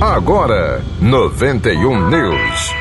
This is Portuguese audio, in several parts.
Agora, 91 News.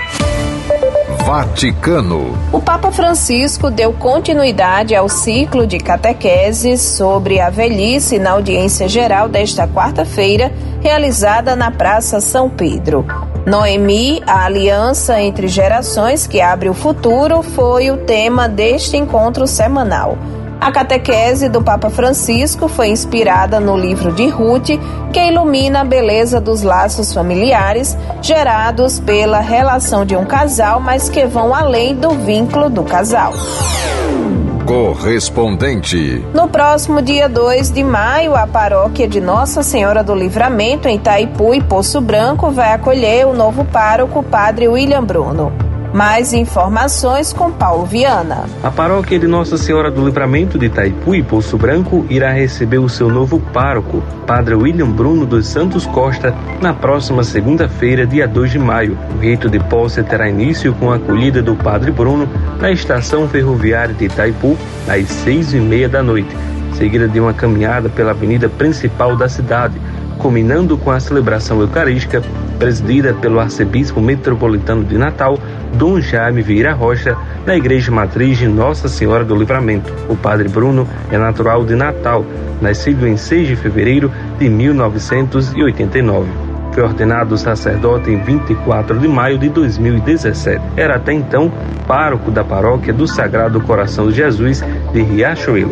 Vaticano. O Papa Francisco deu continuidade ao ciclo de catequeses sobre a velhice na audiência geral desta quarta-feira, realizada na Praça São Pedro. Noemi, a aliança entre gerações que abre o futuro, foi o tema deste encontro semanal. A catequese do Papa Francisco foi inspirada no livro de Ruth, que ilumina a beleza dos laços familiares gerados pela relação de um casal, mas que vão além do vínculo do casal. Correspondente. No próximo dia 2 de maio, a paróquia de Nossa Senhora do Livramento, em Itaipu e Poço Branco, vai acolher o novo pároco, Padre William Bruno. Mais informações com Paulo Viana. A paróquia de Nossa Senhora do Livramento de Itaipu e Poço Branco irá receber o seu novo pároco, Padre William Bruno dos Santos Costa, na próxima segunda-feira, dia 2 de maio. O rito de posse terá início com a acolhida do Padre Bruno na estação ferroviária de Itaipu, às seis e meia da noite, seguida de uma caminhada pela avenida principal da cidade, culminando com a celebração eucarística presidida pelo arcebispo metropolitano de Natal, Dom Jaime Vieira Rocha, na Igreja Matriz de Nossa Senhora do Livramento. O padre Bruno é natural de Natal, nascido em 6 de fevereiro de 1989. Foi ordenado sacerdote em 24 de maio de 2017. Era até então pároco da paróquia do Sagrado Coração de Jesus de Riachuelo.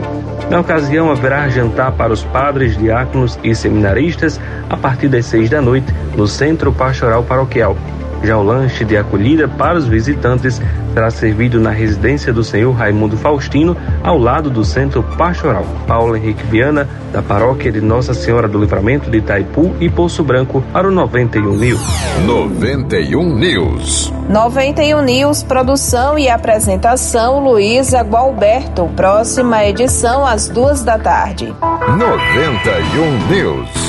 Na ocasião, haverá jantar para os padres, diáconos e seminaristas a partir das seis da noite no Centro Pastoral Paroquial. Já o lanche de acolhida para os visitantes será servido na residência do senhor Raimundo Faustino, ao lado do Centro Pastoral. Paulo Henrique Viana, da paróquia de Nossa Senhora do Livramento de Itaipu e Poço Branco, para o 91 News. 91 News. 91 News, produção e apresentação Luísa Gualberto. Próxima edição às duas da tarde. 91 News.